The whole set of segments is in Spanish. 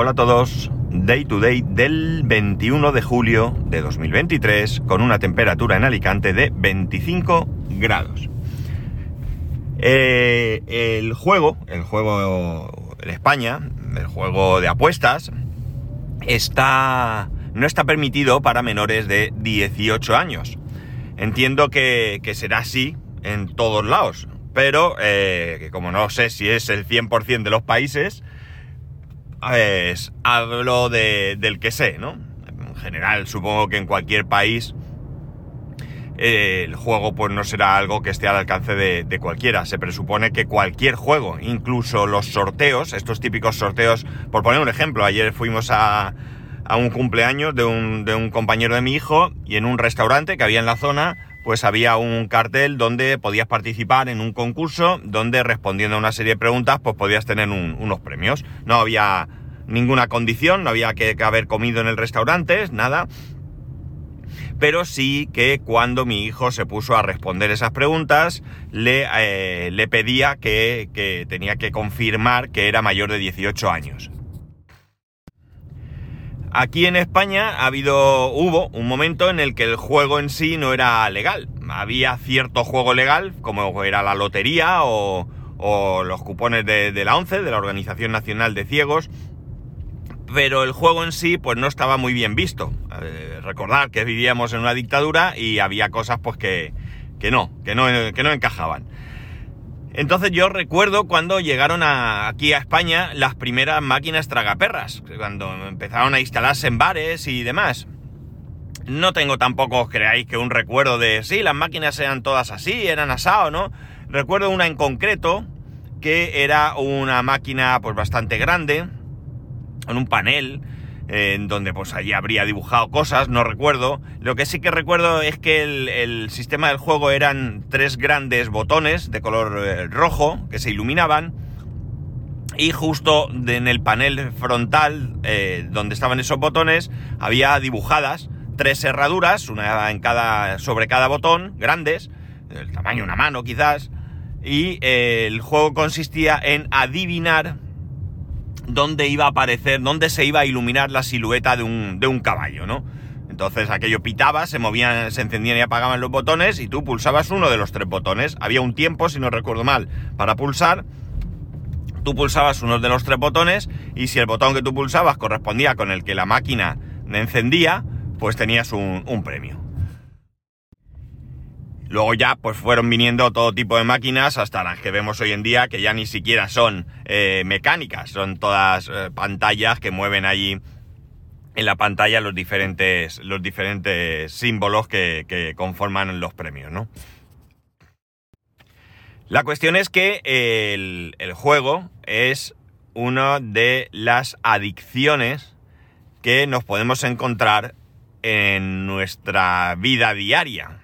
Hola a todos, Day to Day del 21 de julio de 2023 con una temperatura en Alicante de 25 grados. Eh, el juego, el juego en España, el juego de apuestas, está, no está permitido para menores de 18 años. Entiendo que, será así en todos lados, pero eh, como no sé si es el 100% de los países, pues hablo de, del que sé, ¿no? En general, supongo que en cualquier país eh, el juego pues no será algo que esté al alcance de, de, cualquiera. Se presupone que cualquier juego, incluso los sorteos, estos típicos sorteos, por poner un ejemplo, ayer fuimos a, a un cumpleaños de un, de un compañero de mi hijo y en un restaurante que había en la zona, pues había un cartel donde podías participar en un concurso, donde respondiendo a una serie de preguntas, pues podías tener un, unos premios. No había ninguna condición, no había que, haber comido en el restaurante, nada. Pero sí que cuando mi hijo se puso a responder esas preguntas, le, eh, le pedía que, que tenía que confirmar que era mayor de 18 años. Aquí en España ha habido, hubo un momento en el que el juego en sí no era legal. Había cierto juego legal, como era la lotería o, los cupones de, la ONCE, de la Organización Nacional de Ciegos, pero el juego en sí pues no estaba muy bien visto. Eh, recordar que vivíamos en una dictadura y había cosas pues que, que no, que no, que no encajaban. Entonces yo recuerdo cuando llegaron aquí a España las primeras máquinas tragaperras, cuando empezaron a instalarse en bares y demás. No tengo tampoco, os creáis, que un recuerdo de, sí, las máquinas eran todas así, eran asado, ¿no? Recuerdo una en concreto que era una máquina pues bastante grande, en un panel, en donde pues allí habría dibujado cosas, no recuerdo. Lo que sí que recuerdo es que el, sistema del juego eran tres grandes botones de color eh, rojo que se iluminaban y justo en el panel frontal eh, donde estaban esos botones había dibujadas tres herraduras, una en cada, sobre cada botón, grandes, del tamaño de una mano quizás, y eh, el juego consistía en adivinar dónde iba a aparecer, dónde se iba a iluminar la silueta de un, de un caballo, ¿no? Entonces aquello pitaba, se movían, se encendían y apagaban los botones y tú pulsabas uno de los tres botones. Había un tiempo, si no recuerdo mal, para pulsar. Tú pulsabas uno de los tres botones y si el botón que tú pulsabas correspondía con el que la máquina encendía, pues tenías un, un premio. Luego ya pues fueron viniendo todo tipo de máquinas hasta las que vemos hoy en día que ya ni siquiera son eh, mecánicas, son todas eh, pantallas que mueven allí en la pantalla los diferentes, los diferentes símbolos que, conforman los premios, ¿no? La cuestión es que el, el juego es una de las adicciones que nos podemos encontrar en nuestra vida diaria.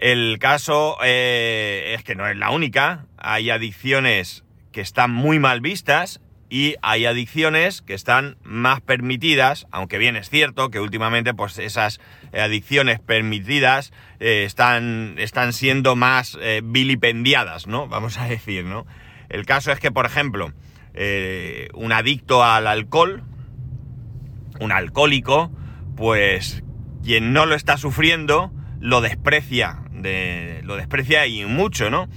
El caso eh, es que no es la única. Hay adicciones que están muy mal vistas y hay adicciones que están más permitidas, aunque bien es cierto que últimamente pues esas adicciones permitidas eh, están, están siendo más eh, vilipendiadas, ¿no? Vamos a decir, ¿no? El caso es que, por ejemplo, eh, un adicto al alcohol, un alcohólico, pues quien no lo está sufriendo, lo desprecia lo desprecia y mucho, ¿no?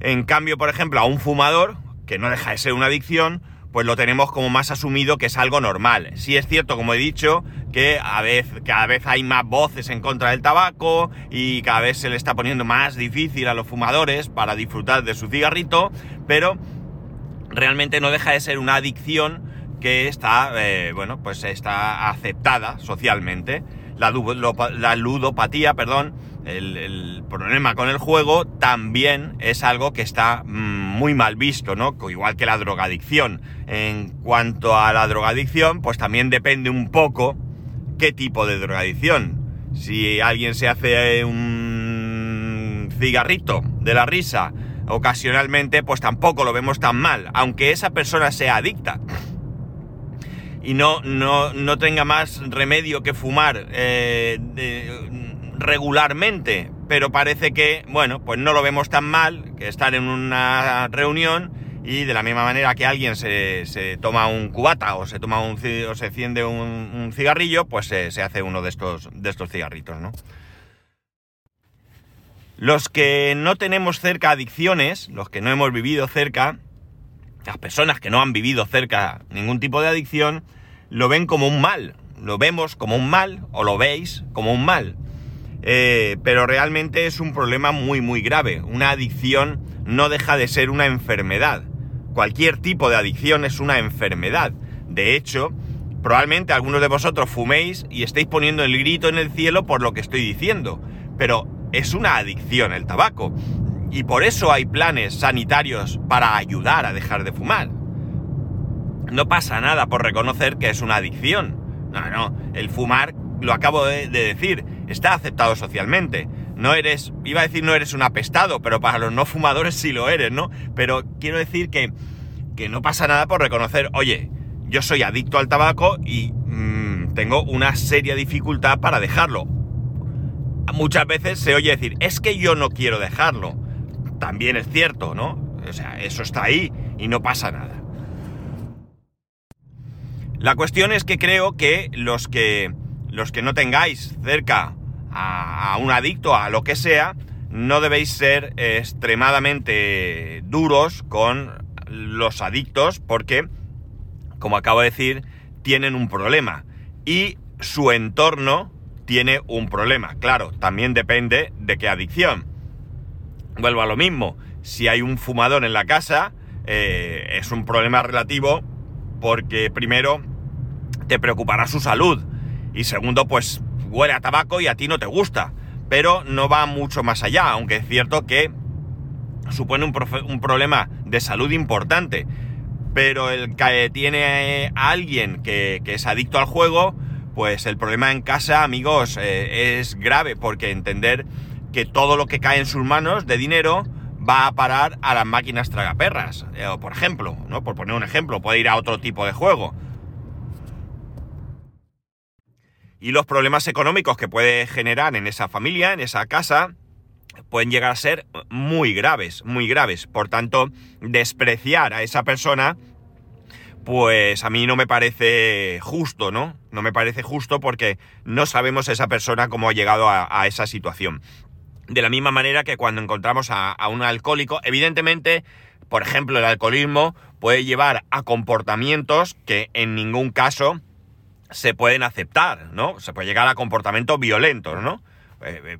En cambio, por ejemplo, a un fumador, que no deja de ser una adicción, pues lo tenemos como más asumido que es algo normal. Sí es cierto, como he dicho, que a vez, cada vez hay más voces en contra del tabaco y cada vez se le está poniendo más difícil a los fumadores para disfrutar de su cigarrito, pero realmente no deja de ser una adicción que está, eh, bueno, pues está aceptada socialmente. La, la ludopatía, perdón, el, problema con el juego también es algo que está muy mal visto, ¿no? Igual que la drogadicción. En cuanto a la drogadicción, pues también depende un poco qué tipo de drogadicción. Si alguien se hace un cigarrito de la risa ocasionalmente, pues tampoco lo vemos tan mal, aunque esa persona sea adicta y no, no, no tenga más remedio que fumar eh, regularmente, pero parece que, bueno, pues no lo vemos tan mal que estar en una reunión y de la misma manera que alguien se, toma un cubata o se toma un o se enciende un, un cigarrillo, pues se, se, hace uno de estos, de estos cigarritos, ¿no? Los que no tenemos cerca adicciones, los que no hemos vivido cerca, las personas que no han vivido cerca ningún tipo de adicción, lo ven como un mal. Lo vemos como un mal, o lo veis como un mal. Eh, pero realmente es un problema muy, muy grave. Una adicción no deja de ser una enfermedad. Cualquier tipo de adicción es una enfermedad. De hecho, probablemente algunos de vosotros fuméis y estéis poniendo el grito en el cielo por lo que estoy diciendo. Pero es una adicción el tabaco. Y por eso hay planes sanitarios para ayudar a dejar de fumar. No pasa nada por reconocer que es una adicción. No, no, el fumar, lo acabo de, de decir, está aceptado socialmente. No eres, iba a decir no eres un apestado, pero para los no fumadores sí lo eres, ¿no? Pero quiero decir que, que no pasa nada por reconocer, oye, yo soy adicto al tabaco y mmm, tengo una seria dificultad para dejarlo. Muchas veces se oye decir, es que yo no quiero dejarlo. También es cierto, ¿no? O sea, eso está ahí y no pasa nada. La cuestión es que creo que los que, los que no tengáis cerca a, un adicto, a lo que sea, no debéis ser extremadamente duros con los adictos porque, como acabo de decir, tienen un problema y su entorno tiene un problema. Claro, también depende de qué adicción. Vuelvo a lo mismo, si hay un fumador en la casa, eh, es un problema relativo porque primero te preocupará su salud y segundo pues huele a tabaco y a ti no te gusta, pero no va mucho más allá, aunque es cierto que supone un, problema de salud importante, pero el que tiene a alguien que, que, es adicto al juego, pues el problema en casa, amigos, eh, es grave, porque entender que todo lo que cae en sus manos de dinero va a parar a las máquinas tragaperras, eh, por ejemplo, ¿no? Por poner un ejemplo, puede ir a otro tipo de juego. Y los problemas económicos que puede generar en esa familia, en esa casa, pueden llegar a ser muy graves, muy graves. Por tanto, despreciar a esa persona, pues a mí no me parece justo, ¿no? No me parece justo porque no sabemos esa persona cómo ha llegado a, a esa situación. De la misma manera que cuando encontramos a, a un alcohólico, evidentemente, por ejemplo, el alcoholismo puede llevar a comportamientos que en ningún caso se pueden aceptar, ¿no? Se puede llegar a comportamientos violentos, ¿no? Eh,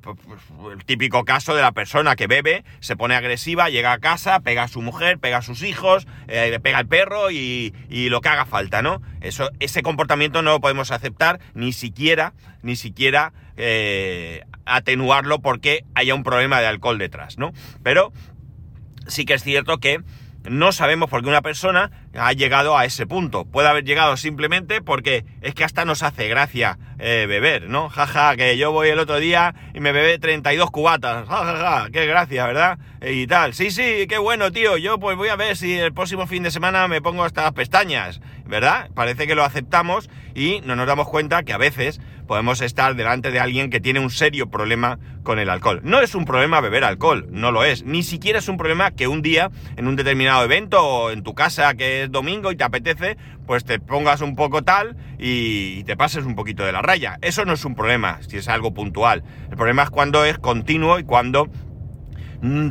el típico caso de la persona que bebe, se pone agresiva, llega a casa, pega a su mujer, pega a sus hijos, eh, pega al perro y, y, lo que haga falta, ¿no? Eso, ese comportamiento no lo podemos aceptar, ni siquiera, ni siquiera eh, atenuarlo porque haya un problema de alcohol detrás, ¿no? Pero sí que es cierto que no sabemos por qué una persona ha llegado a ese punto. Puede haber llegado simplemente porque es que hasta nos hace gracia eh, beber, ¿no? Jaja, ja, que yo voy el otro día y me bebé 32 cubatas. Jajaja, ja, ja, qué gracia, ¿verdad? Y tal. Sí, sí, qué bueno, tío. Yo pues voy a ver si el próximo fin de semana me pongo hasta las pestañas, ¿verdad? Parece que lo aceptamos y no nos damos cuenta que a veces podemos estar delante de alguien que tiene un serio problema con el alcohol. No es un problema beber alcohol, no lo es. Ni siquiera es un problema que un día, en un determinado evento o en tu casa que es domingo y te apetece, pues te pongas un poco tal y te pases un poquito de la raya. Eso no es un problema, si es algo puntual. El problema es cuando es continuo y cuando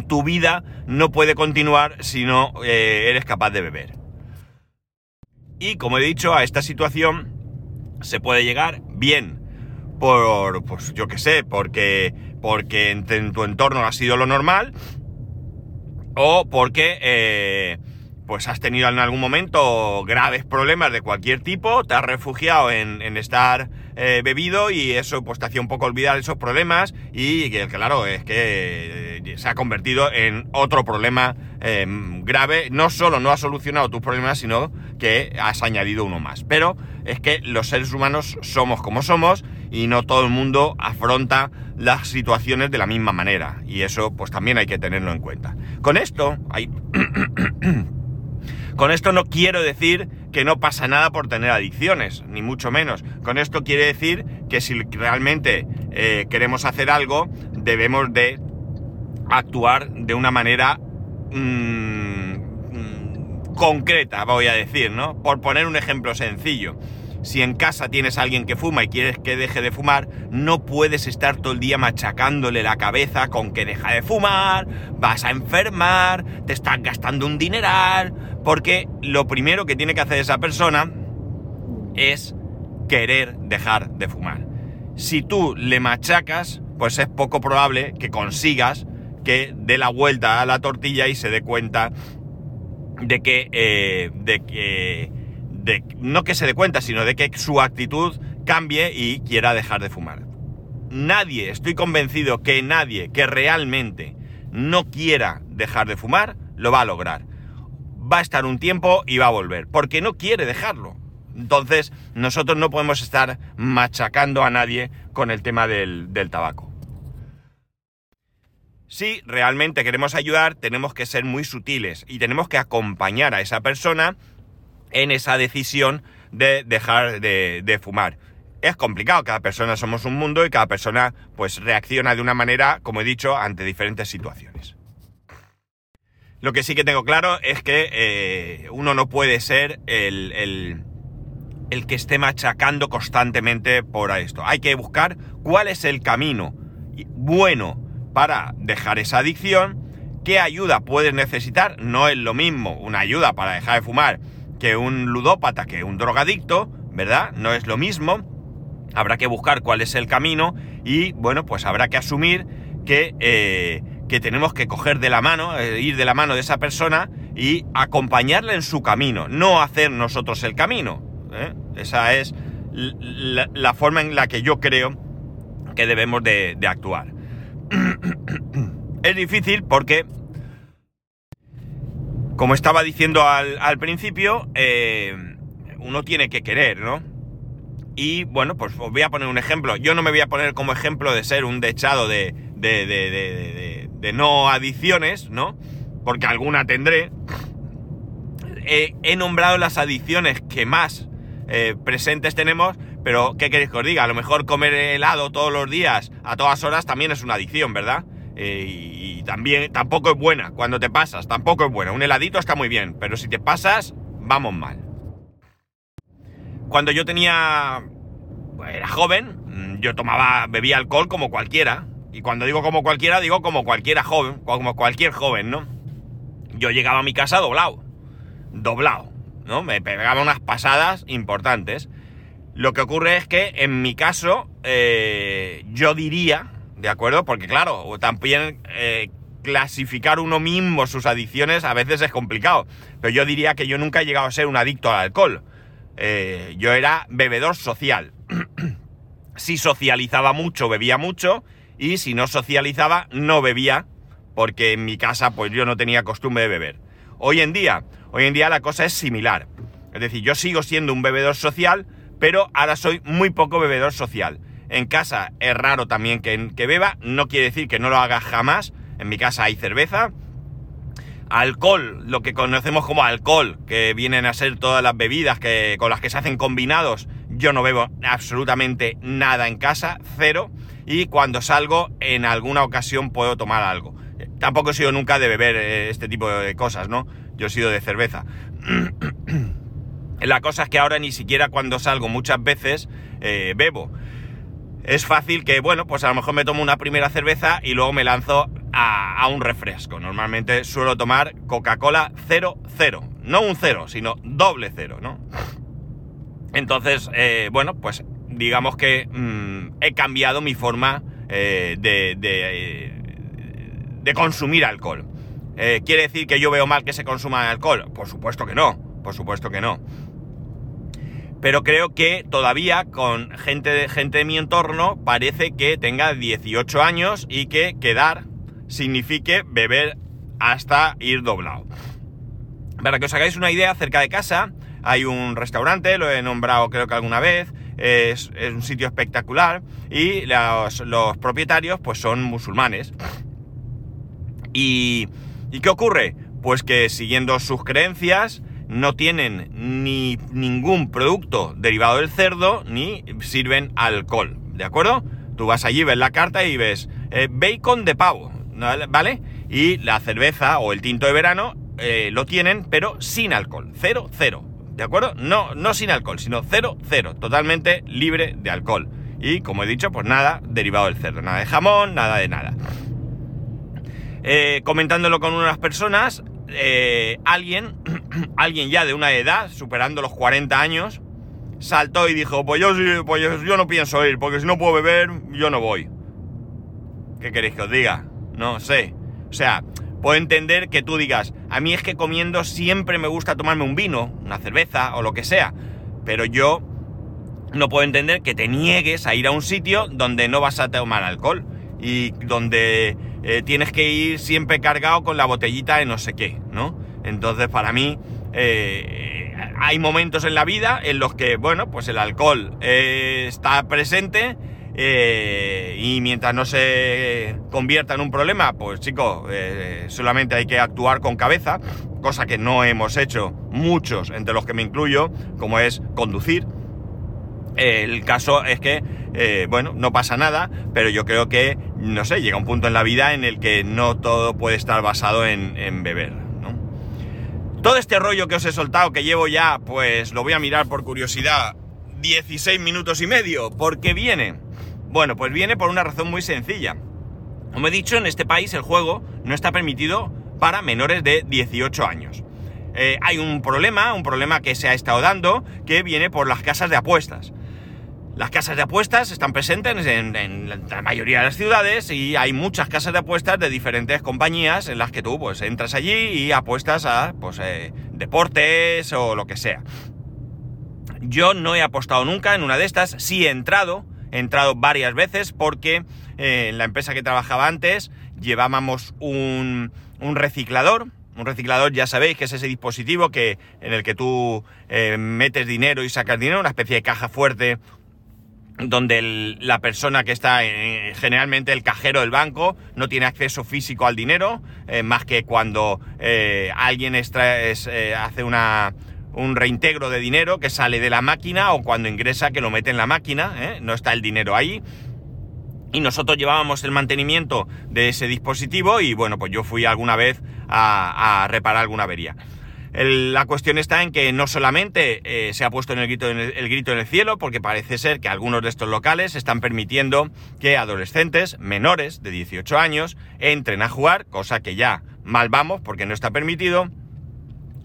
tu vida no puede continuar si no eh, eres capaz de beber. Y como he dicho, a esta situación se puede llegar bien por, pues yo qué sé, porque, porque en, tu entorno ha sido lo normal, o porque eh, pues has tenido en algún momento graves problemas de cualquier tipo, te has refugiado en, en estar eh, bebido y eso pues te hacía un poco olvidar esos problemas y que claro, es que eh, se ha convertido en otro problema eh, grave, no solo no ha solucionado tus problemas, sino que has añadido uno más. Pero es que los seres humanos somos como somos y no todo el mundo afronta las situaciones de la misma manera. Y eso pues también hay que tenerlo en cuenta. Con esto. Con esto no quiero decir que no pasa nada por tener adicciones, ni mucho menos. Con esto quiere decir que si realmente eh, queremos hacer algo, debemos de actuar de una manera mmm, concreta, voy a decir, ¿no? Por poner un ejemplo sencillo. Si en casa tienes a alguien que fuma y quieres que deje de fumar, no puedes estar todo el día machacándole la cabeza con que deja de fumar, vas a enfermar, te estás gastando un dineral, porque lo primero que tiene que hacer esa persona es querer dejar de fumar. Si tú le machacas, pues es poco probable que consigas que dé la vuelta a la tortilla y se dé cuenta de que, eh, de que no que se dé cuenta, sino de que su actitud cambie y quiera dejar de fumar. Nadie, estoy convencido que nadie que realmente no quiera dejar de fumar, lo va a lograr. Va a estar un tiempo y va a volver, porque no quiere dejarlo. Entonces, nosotros no podemos estar machacando a nadie con el tema del, tabaco. Si realmente queremos ayudar, tenemos que ser muy sutiles y tenemos que acompañar a esa persona en esa decisión de dejar de, fumar. Es complicado, cada persona somos un mundo y cada persona pues reacciona de una manera, como he dicho, ante diferentes situaciones. Lo que sí que tengo claro es que eh, uno no puede ser el, el, el, que esté machacando constantemente por esto. Hay que buscar cuál es el camino bueno para dejar esa adicción, qué ayuda puedes necesitar. No es lo mismo una ayuda para dejar de fumar que un ludópata, que un drogadicto, ¿verdad? No es lo mismo. Habrá que buscar cuál es el camino y, bueno, pues habrá que asumir que, eh, que tenemos que coger de la mano, eh, ir de la mano de esa persona y acompañarla en su camino, no hacer nosotros el camino. ¿eh? Esa es la, forma en la que yo creo que debemos de, de actuar. es difícil porque como estaba diciendo al, principio, eh, uno tiene que querer, ¿no? Y bueno, pues os voy a poner un ejemplo. Yo no me voy a poner como ejemplo de ser un dechado de, de, no adicciones, ¿no? Porque alguna tendré. he nombrado las adicciones que más eh, presentes tenemos, pero ¿qué queréis que os diga? A lo mejor comer helado todos los días, a todas horas, también es una adicción, ¿verdad? Eh, y, también tampoco es buena cuando te pasas, tampoco es buena. Un heladito está muy bien, pero si te pasas, vamos mal. Cuando yo tenía... era joven, yo tomaba, bebía alcohol como cualquiera. Y cuando digo como cualquiera, digo como cualquiera joven, como cualquier joven, ¿no? Yo llegaba a mi casa doblado. Doblado, ¿no? Me pegaba unas pasadas importantes. Lo que ocurre es que en mi caso, eh, yo diría, ¿De acuerdo? Porque claro, también eh, clasificar uno mismo sus adicciones a veces es complicado. Pero yo diría que yo nunca he llegado a ser un adicto al alcohol. Eh, yo era bebedor social. si socializaba mucho, bebía mucho. Y si no socializaba, no bebía. Porque en mi casa, pues yo no tenía costumbre de beber. Hoy en día, hoy en día la cosa es similar. Es decir, yo sigo siendo un bebedor social, pero ahora soy muy poco bebedor social. En casa es raro también que, beba, no quiere decir que no lo haga jamás. En mi casa hay cerveza. Alcohol, lo que conocemos como alcohol, que vienen a ser todas las bebidas que, con las que se hacen combinados. Yo no bebo absolutamente nada en casa, cero. Y cuando salgo, en alguna ocasión puedo tomar algo. Tampoco he sido nunca de beber eh, este tipo de cosas, ¿no? Yo he sido de cerveza. La cosa es que ahora ni siquiera cuando salgo muchas veces eh, bebo es fácil que, bueno, pues a lo mejor me tomo una primera cerveza y luego me lanzo a, un refresco. Normalmente suelo tomar Coca-Cola 0-0. No un cero, sino doble cero, ¿no? Entonces, eh, bueno, pues digamos que mm, he cambiado mi forma eh, de, de, consumir alcohol. Eh, ¿Quiere decir que yo veo mal que se consuma alcohol? Por supuesto que no, por supuesto que no pero creo que todavía con gente de, gente de mi entorno parece que tenga 18 años y que quedar signifique beber hasta ir doblado. Para que os hagáis una idea, cerca de casa hay un restaurante, lo he nombrado creo que alguna vez, es, un sitio espectacular y los, propietarios pues son musulmanes. Y, ¿Y qué ocurre? Pues que siguiendo sus creencias, no tienen ni ningún producto derivado del cerdo ni sirven alcohol, ¿de acuerdo? Tú vas allí, ves la carta y ves eh, bacon de pavo, ¿vale? Y la cerveza o el tinto de verano eh, lo tienen, pero sin alcohol. Cero, cero. ¿De acuerdo? No, no sin alcohol, sino cero, cero. Totalmente libre de alcohol. Y como he dicho, pues nada derivado del cerdo. Nada de jamón, nada de nada. Eh, comentándolo con unas personas, eh, alguien, alguien ya de una edad, superando los 40 años, saltó y dijo, pues yo, pues yo no pienso ir, porque si no puedo beber, yo no voy. ¿Qué queréis que os diga? No sé. O sea, puedo entender que tú digas, a mí es que comiendo siempre me gusta tomarme un vino, una cerveza o lo que sea, pero yo no puedo entender que te niegues a ir a un sitio donde no vas a tomar alcohol y donde eh, tienes que ir siempre cargado con la botellita de no sé qué, ¿no? Entonces, para mí, eh, hay momentos en la vida en los que, bueno, pues el alcohol eh, está presente y mientras no se convierta en un problema, pues chicos, solamente hay que actuar con cabeza, cosa que no hemos hecho muchos, entre los que me incluyo, como es conducir. El caso es que, eh, bueno, no pasa nada, pero yo creo que, no sé, llega un punto en la vida en el que no todo puede estar basado en, beber, ¿no? Todo este rollo que os he soltado, que llevo ya, pues lo voy a mirar por curiosidad, 16 minutos y medio, ¿por qué viene? Bueno, pues viene por una razón muy sencilla. Como he dicho, en este país el juego no está permitido para menores de 18 años. Eh, hay un problema, un problema que se ha estado dando, que viene por las casas de apuestas. Las casas de apuestas están presentes en, la mayoría de las ciudades y hay muchas casas de apuestas de diferentes compañías en las que tú pues entras allí y apuestas a pues eh, deportes o lo que sea. Yo no he apostado nunca en una de estas, sí he entrado, he entrado varias veces porque eh, en la empresa que trabajaba antes llevábamos un, reciclador, un reciclador, ya sabéis que es ese dispositivo que, en el que tú eh, metes dinero y sacas dinero, una especie de caja fuerte donde la persona que está, eh, generalmente el cajero del banco, no tiene acceso físico al dinero, eh, más que cuando eh, alguien hace una, un reintegro de dinero que sale de la máquina o cuando ingresa que lo mete en la máquina, no está el dinero ahí. Y nosotros llevábamos el mantenimiento de ese dispositivo y bueno, pues yo fui alguna vez a reparar alguna avería la cuestión está en que no solamente eh, se ha puesto en el, grito, en el, grito en el cielo, porque parece ser que algunos de estos locales están permitiendo que adolescentes menores de 18 años entren a jugar, cosa que ya mal vamos porque no está permitido,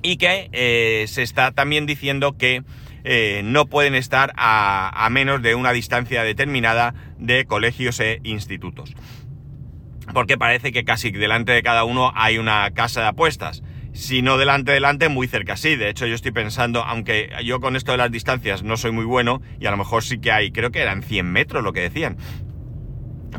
y que eh, se está también diciendo que eh, no pueden estar a, a menos de una distancia determinada de colegios e institutos. Porque parece que casi delante de cada uno hay una casa de apuestas si no delante delante, muy cerca sí. De hecho, yo estoy pensando, aunque yo con esto de las distancias no soy muy bueno, y a lo mejor sí que hay, creo que eran 100 metros lo que decían.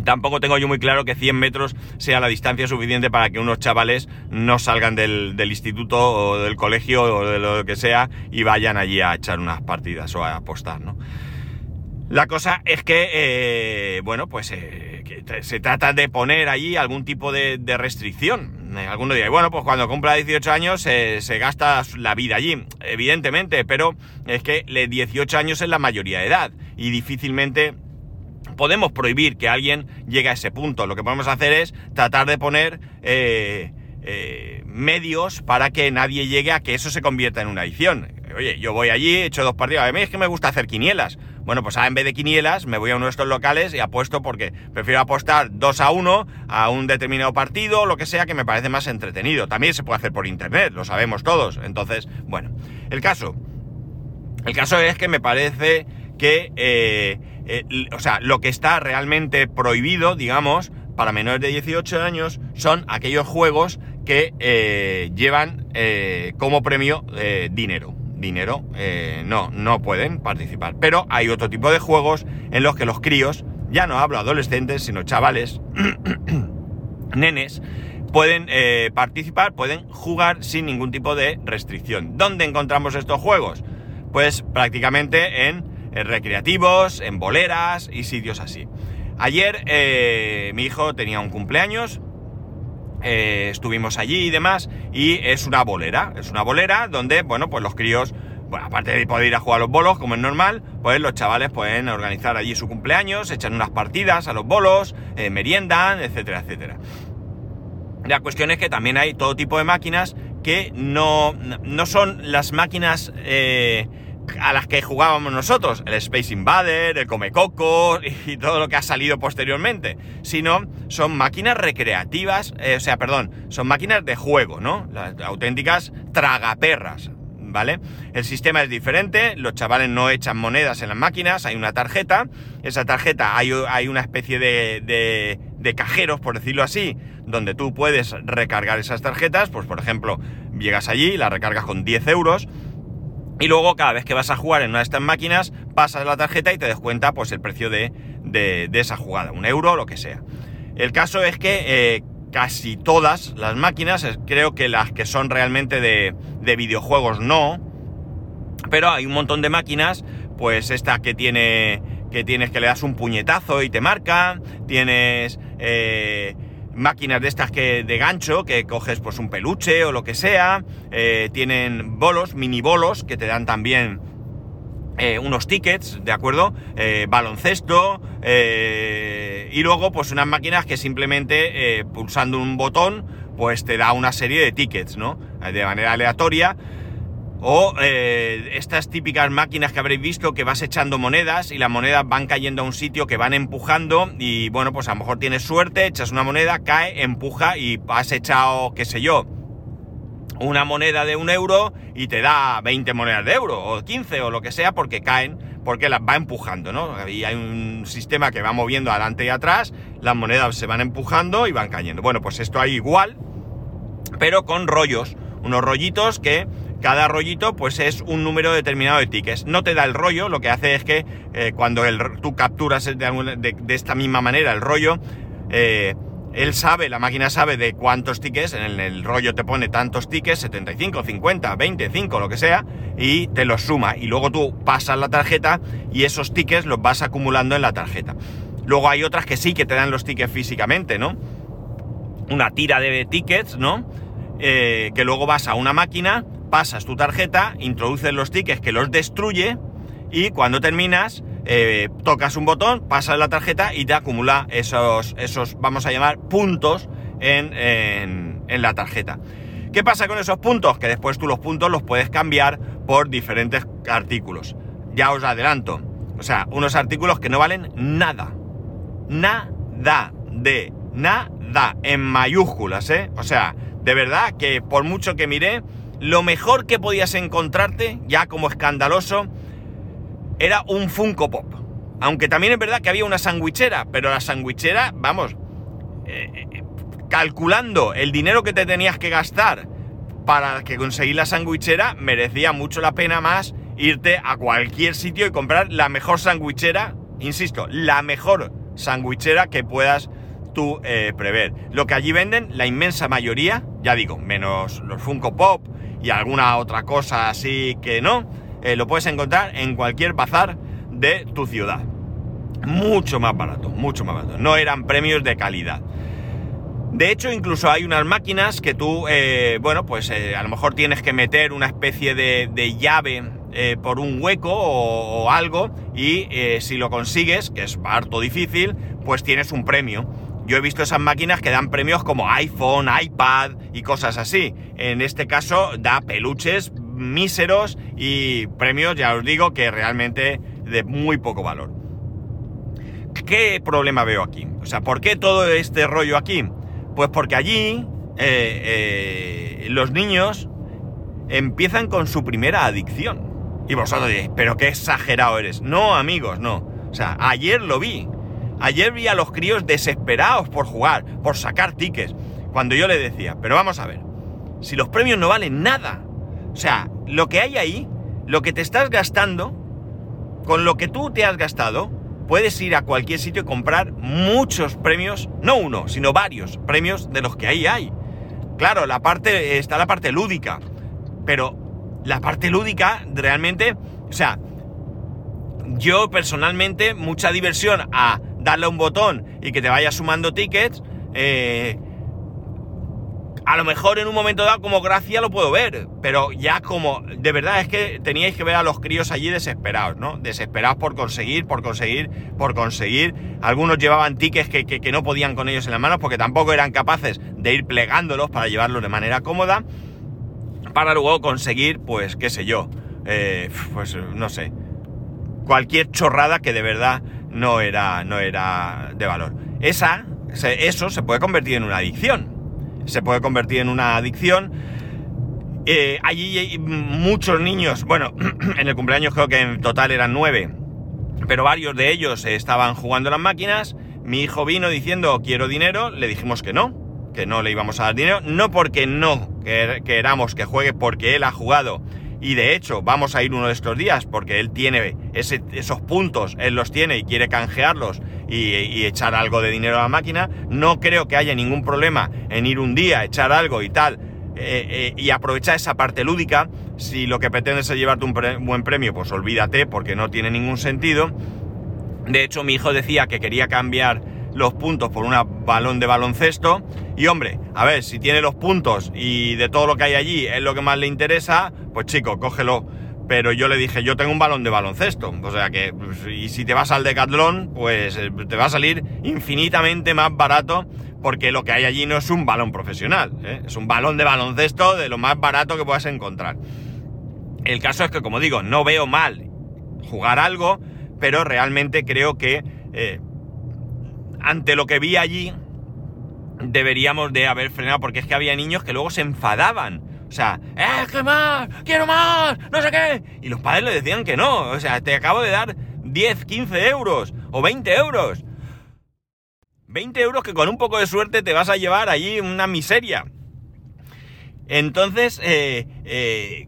Tampoco tengo yo muy claro que 100 metros sea la distancia suficiente para que unos chavales no salgan del, instituto o del colegio o de lo que sea y vayan allí a echar unas partidas o a apostar, ¿no? La cosa es que, eh, bueno, pues eh, se trata de poner allí algún tipo de restricción. Eh, alguno dirá, bueno, pues cuando cumpla 18 años se gasta la vida allí, evidentemente, pero es que 18 años es la mayoría de edad y difícilmente podemos prohibir que alguien llegue a ese punto. Lo que podemos hacer es tratar de poner eh, eh, medios para que nadie llegue a que eso se convierta en una adicción. Oye, yo voy allí, he hecho dos partidas, a mí es que me gusta hacer quinielas. Bueno, pues en vez de quinielas me voy a uno de estos locales y apuesto porque prefiero apostar 2 a 1 a un determinado partido lo que sea que me parece más entretenido. También se puede hacer por internet, lo sabemos todos. Entonces, bueno, el caso. El caso es que me parece que, eh, eh, o sea, lo que está realmente prohibido, digamos, para menores de 18 años son aquellos juegos que eh, llevan como premio dinero dinero, eh, no, no pueden participar. Pero hay otro tipo de juegos en los que los críos, ya no hablo adolescentes, sino chavales, nenes, pueden eh, participar, pueden jugar sin ningún tipo de restricción. ¿Dónde encontramos estos juegos? Pues prácticamente en, recreativos, en boleras y sitios así. Ayer eh, mi hijo tenía un cumpleaños, eh, estuvimos allí y demás, y es una bolera, es una bolera donde, bueno, pues los críos, bueno, aparte de poder ir a jugar a los bolos, como es normal, pues los chavales pueden organizar allí su cumpleaños, echan unas partidas a los bolos, eh, meriendan, etcétera, etcétera. La cuestión es que también hay todo tipo de máquinas que no, no son las máquinas eh, a las que jugábamos nosotros, el Space Invader, el Comecoco y todo lo que ha salido posteriormente, sino son máquinas recreativas, eh, o sea, perdón, son máquinas de juego, ¿no? Las auténticas tragaperras, ¿vale? El sistema es diferente, los chavales no echan monedas en las máquinas, hay una tarjeta, esa tarjeta hay, hay una especie de, de, de cajeros, por decirlo así, donde tú puedes recargar esas tarjetas, pues por ejemplo, llegas allí, la recargas con 10 euros, y luego cada vez que vas a jugar en una de estas máquinas, pasas la tarjeta y te descuenta pues el precio de, de, de esa jugada, un euro o lo que sea. El caso es que eh, casi todas las máquinas, creo que las que son realmente de, de, videojuegos no, pero hay un montón de máquinas, pues esta que tiene que tienes que le das un puñetazo y te marca, tienes eh, máquinas de estas que de gancho, que coges pues un peluche o lo que sea, eh, tienen bolos, mini bolos, que te dan también eh, unos tickets, ¿de acuerdo? Eh, baloncesto, y luego pues unas máquinas que simplemente pulsando un botón pues te da una serie de tickets, ¿no? De manera aleatoria. O eh, estas típicas máquinas que habréis visto que vas echando monedas y las monedas van cayendo a un sitio que van empujando y bueno, pues a lo mejor tienes suerte, echas una moneda, cae, empuja y has echado, qué sé yo, una moneda de un euro y te da 20 monedas de euro o 15 o lo que sea porque caen, porque las va empujando, ¿no? Y hay un sistema que va moviendo adelante y atrás, las monedas se van empujando y van cayendo. Bueno, pues esto hay igual, pero con rollos, unos rollitos que cada rollito pues es un número determinado de tickets. No te da el rollo, lo que hace es que eh, cuando tú capturas de, de, esta misma manera el rollo, eh, él sabe, la máquina sabe de cuántos tickets, en el, el, rollo te pone tantos tickets, 75, 50, 25, lo que sea, y te los suma. Y luego tú pasas la tarjeta y esos tickets los vas acumulando en la tarjeta. Luego hay otras que sí que te dan los tickets físicamente, ¿no? Una tira de tickets, ¿no? Eh, que luego vas a una máquina, pasas tu tarjeta, introduces los tickets que los destruye y cuando terminas eh, tocas un botón, pasas la tarjeta y te acumula esos, esos vamos a llamar, puntos en, en, en la tarjeta. ¿Qué pasa con esos puntos? Que después tú los puntos los puedes cambiar por diferentes artículos. Ya os adelanto. O sea, unos artículos que no valen nada. Nada de nada. En mayúsculas, ¿eh? O sea, de verdad que por mucho que miré, lo mejor que podías encontrarte, ya como escandaloso, era un Funko Pop. Aunque también es verdad que había una sandwichera, pero la sandwichera, vamos, eh, eh, calculando el dinero que te tenías que gastar para que conseguir la sandwichera, merecía mucho la pena más irte a cualquier sitio y comprar la mejor sandwichera, insisto, la mejor sandwichera que puedas tú eh, prever. Lo que allí venden, la inmensa mayoría, ya digo, menos los Funko Pop y alguna otra cosa así que no, eh, lo puedes encontrar en cualquier bazar de tu ciudad. Mucho más barato, mucho más barato. No eran premios de calidad. De hecho, incluso hay unas máquinas que tú, eh, bueno, pues eh, a lo mejor tienes que meter una especie de, llave por un hueco o, o algo y si lo consigues, que es harto difícil, pues tienes un premio. Yo he visto esas máquinas que dan premios como iPhone, iPad y cosas así. En este caso da peluches míseros y premios, ya os digo, que realmente de muy poco valor. ¿Qué problema veo aquí? O sea, ¿por qué todo este rollo aquí? Pues porque allí eh, eh, los niños empiezan con su primera adicción. Y vosotros diréis, pero qué exagerado eres. No, amigos, no. O sea, ayer lo vi. Ayer vi a los críos desesperados por jugar, por sacar tickets. Cuando yo le decía, pero vamos a ver, si los premios no valen nada. O sea, lo que hay ahí, lo que te estás gastando, con lo que tú te has gastado, puedes ir a cualquier sitio y comprar muchos premios, no uno, sino varios premios de los que ahí hay. Claro, la parte, está la parte lúdica, pero la parte lúdica realmente, o sea, yo personalmente mucha diversión a darle un botón y que te vaya sumando tickets, eh, a lo mejor en un momento dado como gracia lo puedo ver, pero ya como, de verdad es que teníais que ver a los críos allí desesperados, ¿no? Desesperados por conseguir, por conseguir, por conseguir. Algunos llevaban tickets que, que, que no podían con ellos en las manos porque tampoco eran capaces de ir plegándolos para llevarlos de manera cómoda. para luego conseguir, pues, qué sé yo, eh, pues no sé, cualquier chorrada que de verdad no era, no era de valor. Esa, eso se puede convertir en una adicción. Se puede convertir en una adicción. Eh, allí hay muchos niños, bueno, en el cumpleaños creo que en total eran nueve, pero varios de ellos estaban jugando las máquinas. Mi hijo vino diciendo quiero dinero, le dijimos que no, que no le íbamos a dar dinero, no porque no queramos que juegue, porque él ha jugado y de hecho vamos a ir uno de estos días porque él tiene esos puntos, él los tiene y quiere canjearlos y, echar algo de dinero a la máquina. No creo que haya ningún problema en ir un día, echar algo y tal eh, eh, y aprovechar esa parte lúdica. Si lo que pretendes es llevarte un buen premio, pues olvídate porque no tiene ningún sentido. De hecho, mi hijo decía que quería cambiar los puntos por un balón de baloncesto. Y hombre, a ver, si tiene los puntos y de todo lo que hay allí es lo que más le interesa, pues chico, cógelo. Pero yo le dije, yo tengo un balón de baloncesto. O sea que, pues, y si te vas al Decathlon, pues eh, te va a salir infinitamente más barato porque lo que hay allí no es un balón profesional, ¿eh? es un balón de baloncesto de lo más barato que puedas encontrar. El caso es que, como digo, no veo mal jugar algo, pero realmente creo que eh, ante lo que vi allí, deberíamos de haber frenado, porque es que había niños que luego se enfadaban. O sea, ¡eh, qué más! ¡Quiero más! ¡No sé qué! Y los padres le decían que no. O sea, te acabo de dar 10, 15 euros o 20 euros. 20 euros que con un poco de suerte te vas a llevar allí una miseria. Entonces, eh, eh,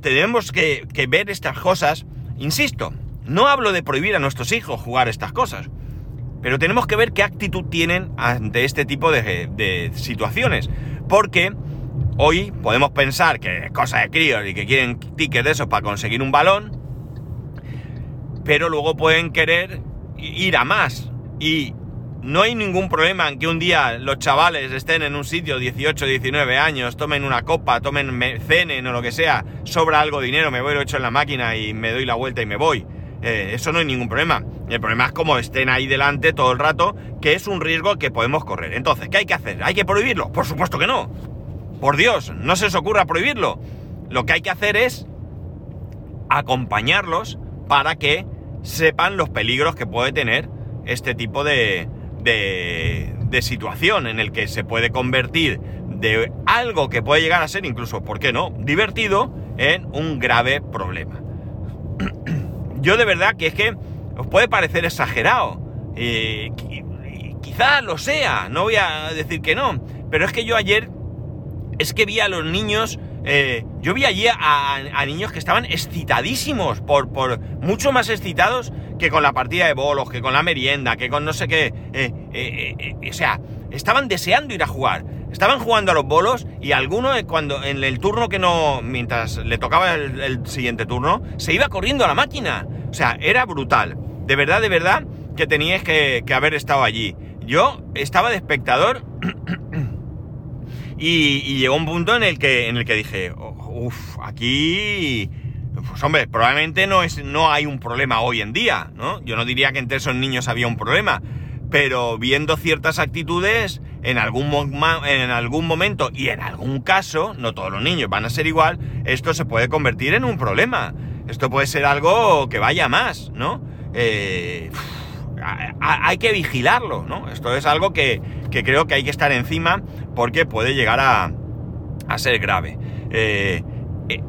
tenemos que, que ver estas cosas. Insisto, no hablo de prohibir a nuestros hijos jugar estas cosas. Pero tenemos que ver qué actitud tienen ante este tipo de, situaciones. Porque hoy podemos pensar que es cosa de críos y que quieren tickets de esos para conseguir un balón. Pero luego pueden querer ir a más. Y no hay ningún problema en que un día los chavales estén en un sitio 18, 19 años, tomen una copa, tomen cenen o lo que sea, sobra algo de dinero, me voy lo echo en la máquina y me doy la vuelta y me voy. Eh, eso no hay ningún problema. El problema es como estén ahí delante todo el rato, que es un riesgo que podemos correr. Entonces, ¿qué hay que hacer? ¿Hay que prohibirlo? Por supuesto que no. Por Dios, no se os ocurra prohibirlo. Lo que hay que hacer es acompañarlos para que sepan los peligros que puede tener este tipo de, de, de situación en el que se puede convertir de algo que puede llegar a ser incluso, ¿por qué no?, divertido en un grave problema yo de verdad que es que os puede parecer exagerado. Eh, quizá lo sea, no voy a decir que no. Pero es que yo ayer es que vi a los niños. Eh, yo vi allí a, niños que estaban excitadísimos, por, por mucho más excitados que con la partida de bolos, que con la merienda, que con no sé qué. Eh, o sea, estaban deseando ir a jugar. Estaban jugando a los bolos y alguno cuando en el turno que no, mientras le tocaba el, siguiente turno, se iba corriendo a la máquina. O sea, era brutal. De verdad, de verdad que teníais que, haber estado allí. Yo estaba de espectador y, llegó un punto en el que, en el que dije, uff, aquí... Pues hombre, probablemente no, es, no hay un problema hoy en día, ¿no? Yo no diría que entre esos niños había un problema, pero viendo ciertas actitudes, en algún, en algún momento y en algún caso, no todos los niños van a ser igual, esto se puede convertir en un problema. Esto puede ser algo que vaya más, ¿no? Eh, hay que vigilarlo, ¿no? Esto es algo que, creo que hay que estar encima porque puede llegar a, ser grave. Eh, eh,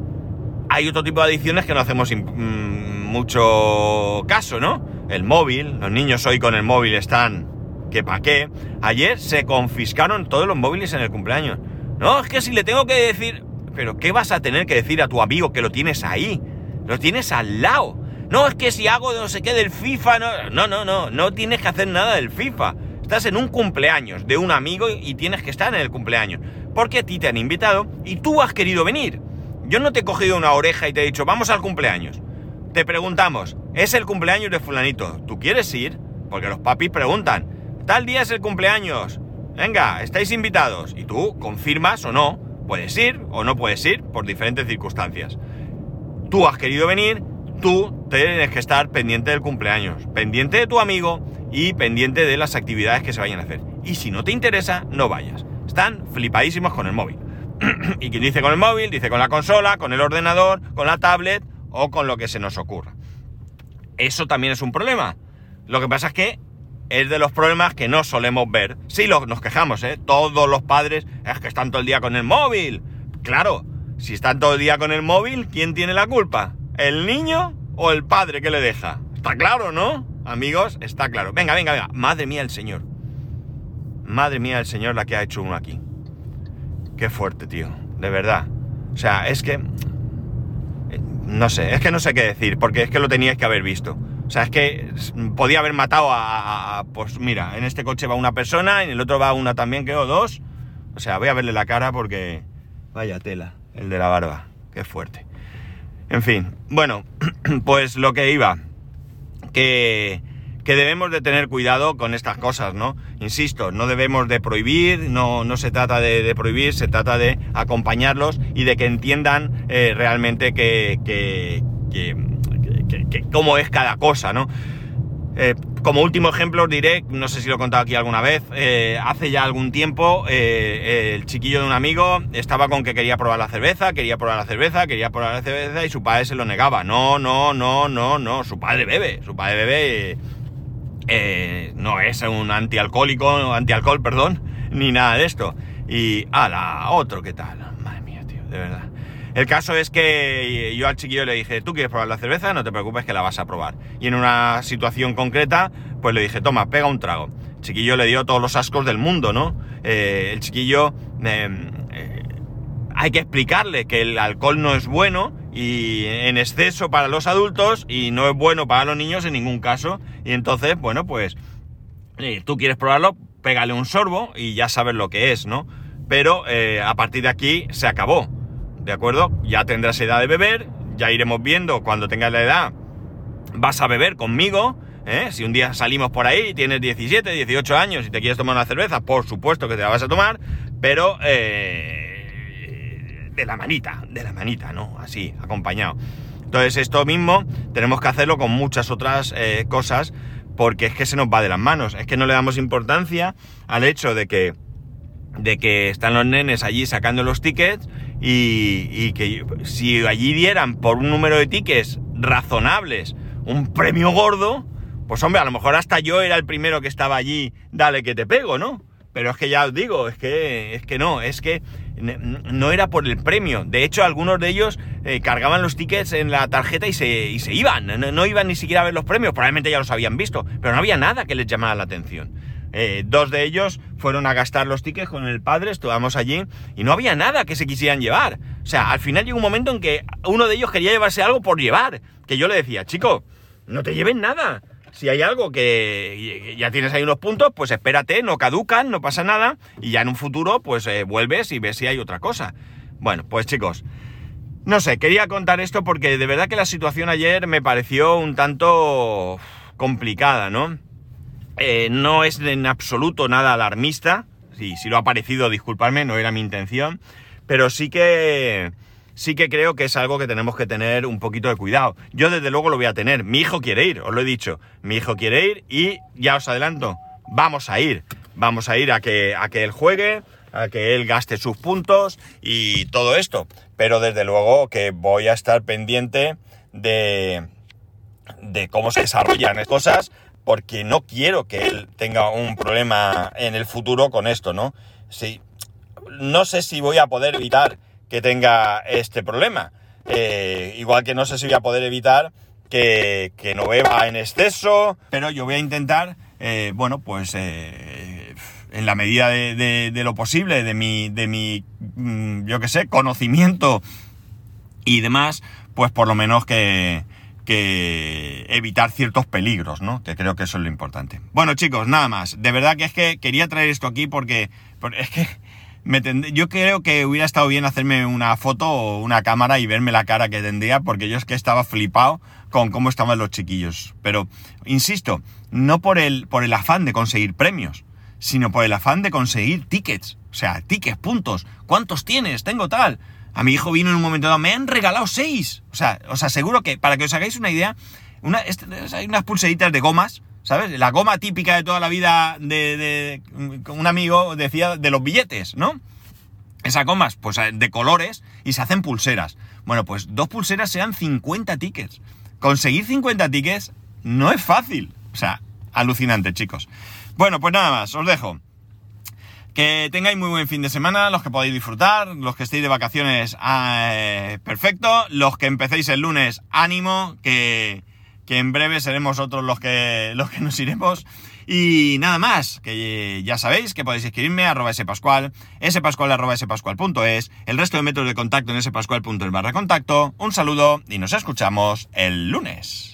hay otro tipo de adicciones que no hacemos mm, mucho caso, ¿no? El móvil, los niños hoy con el móvil están que pa' qué. Ayer se confiscaron todos los móviles en el cumpleaños. No, es que si le tengo que decir... Pero ¿qué vas a tener que decir a tu amigo que lo tienes ahí? Lo tienes al lado. No, es que si hago no sé qué del FIFA... No, no, no, no, no tienes que hacer nada del FIFA. Estás en un cumpleaños de un amigo y tienes que estar en el cumpleaños. Porque a ti te han invitado y tú has querido venir. Yo no te he cogido una oreja y te he dicho, vamos al cumpleaños. Te preguntamos, es el cumpleaños de fulanito, ¿tú quieres ir? Porque los papis preguntan, tal día es el cumpleaños, venga, estáis invitados. Y tú confirmas o no, puedes ir o no puedes ir por diferentes circunstancias. Tú has querido venir, tú tienes que estar pendiente del cumpleaños, pendiente de tu amigo y pendiente de las actividades que se vayan a hacer. Y si no te interesa, no vayas. Están flipadísimos con el móvil. y quien dice con el móvil, dice con la consola, con el ordenador, con la tablet o con lo que se nos ocurra. Eso también es un problema. Lo que pasa es que es de los problemas que no solemos ver. Sí, nos quejamos, ¿eh? Todos los padres es que están todo el día con el móvil. Claro, si están todo el día con el móvil, ¿quién tiene la culpa? ¿El niño o el padre que le deja? Está claro, ¿no? Amigos, está claro. Venga, venga, venga. Madre mía el Señor. Madre mía el Señor la que ha hecho uno aquí. Qué fuerte, tío. De verdad. O sea, es que... No sé, es que no sé qué decir, porque es que lo teníais que haber visto. O sea, es que podía haber matado a, Pues mira, en este coche va una persona, en el otro va una también, creo, dos. O sea, voy a verle la cara porque... Vaya tela, el de la barba. Qué fuerte. En fin, bueno, pues lo que iba. Que, que debemos de tener cuidado con estas cosas, ¿no? Insisto, no debemos de prohibir, no, no se trata de, prohibir, se trata de acompañarlos y de que entiendan eh, realmente que, que, cómo es cada cosa, ¿no? Eh, como último ejemplo os diré, no sé si lo he contado aquí alguna vez, eh, hace ya algún tiempo el chiquillo de un amigo estaba con que quería probar la cerveza, quería probar la cerveza, quería probar la cerveza y su padre se lo negaba. No, no, no, no, no, su padre bebe, su padre bebe eh, no es un antialcohólico, antialcohol, perdón, ni nada de esto. Y, ala, otro, ¿qué tal? Madre mía, tío, de verdad. El caso es que yo al chiquillo le dije, ¿tú quieres probar la cerveza? No te preocupes que la vas a probar. Y en una situación concreta, pues le dije, toma, pega un trago. El chiquillo le dio todos los ascos del mundo, ¿no? Eh, el chiquillo, em, eh, hay que explicarle que el alcohol no es bueno y en exceso para los adultos y no es bueno para los niños en ningún caso. Y entonces, bueno, pues eh, tú quieres probarlo, pégale un sorbo y ya sabes lo que es, ¿no? Pero eh, a partir de aquí se acabó, ¿de acuerdo? Ya tendrás edad de beber, ya iremos viendo cuando tengas la edad, vas a beber conmigo. ¿eh? Si un día salimos por ahí, tienes 17, 18 años y te quieres tomar una cerveza, por supuesto que te la vas a tomar, pero de la manita, de la manita, ¿no? Así, acompañado. Entonces esto mismo tenemos que hacerlo con muchas otras eh, cosas porque es que se nos va de las manos, es que no le damos importancia al hecho de que, de que están los nenes allí sacando los tickets y, y que si allí dieran por un número de tickets razonables un premio gordo, pues hombre, a lo mejor hasta yo era el primero que estaba allí, dale que te pego, ¿no? Pero es que ya os digo, es que, es que no, es que no era por el premio. De hecho, algunos de ellos eh, cargaban los tickets en la tarjeta y se, y se iban. No, iban ni siquiera a ver los premios. Probablemente ya los habían visto, pero no había nada que les llamara la atención. Eh, dos de ellos fueron a gastar los tickets con el padre, estuvimos allí y no había nada que se quisieran llevar. O sea, al final llegó un momento en que uno de ellos quería llevarse algo por llevar. Que yo le decía, chico, no te lleven nada si hay algo que ya tienes ahí unos puntos, pues espérate, no caducan, no pasa nada, y ya en un futuro, pues eh, vuelves y ves si hay otra cosa. Bueno, pues chicos, no sé, quería contar esto porque de verdad que la situación ayer me pareció un tanto complicada, ¿no? Eh, no es en absoluto nada alarmista, si, si lo ha parecido, disculparme, no era mi intención, pero sí que sí que creo que es algo que tenemos que tener un poquito de cuidado. Yo desde luego lo voy a tener. Mi hijo quiere ir, os lo he dicho. Mi hijo quiere ir y ya os adelanto, vamos a ir. Vamos a ir a que, a que él juegue, a que él gaste sus puntos y todo esto. Pero desde luego que voy a estar pendiente de, de cómo se desarrollan las cosas porque no quiero que él tenga un problema en el futuro con esto, ¿no? Sí, no sé si voy a poder evitar que tenga este problema. Eh, igual que no sé si voy a poder evitar que, no beba en exceso, pero yo voy a intentar, eh, bueno, pues eh, en la medida de, lo posible, de mi, de mi mm, yo qué sé, conocimiento y demás, pues por lo menos que, que evitar ciertos peligros, ¿no? Que creo que eso es lo importante. Bueno, chicos, nada más. De verdad que es que quería traer esto aquí porque, porque es que yo creo que hubiera estado bien hacerme una foto o una cámara y verme la cara que tendría, porque yo es que estaba flipado con cómo estaban los chiquillos. Pero, insisto, no por el, por el afán de conseguir premios, sino por el afán de conseguir tickets. O sea, tickets, puntos. ¿Cuántos tienes? Tengo tal. A mi hijo vino en un momento dado, me han regalado seis. O sea, os aseguro que, para que os hagáis una idea, una, hay unas pulseritas de gomas, ¿sabes? La goma típica de toda la vida de, un amigo decía de los billetes, ¿no? esas gomas, pues eh, de colores y se hacen pulseras. Bueno, pues dos pulseras sean 50 tickets. Conseguir 50 tickets no es fácil. O sea, alucinante, chicos. Bueno, pues nada más, os dejo. Que tengáis muy buen fin de semana, los que podáis disfrutar, los que estéis de vacaciones, eh, perfecto. Los que empecéis el lunes, ánimo, que, que en breve seremos otros los que, los que nos iremos. Y nada más, que ya sabéis que podéis escribirme a arroba spascual, spascual arroba spascual.es, el resto de métodos de contacto en spascual.es barra contacto. Un saludo y nos escuchamos el lunes.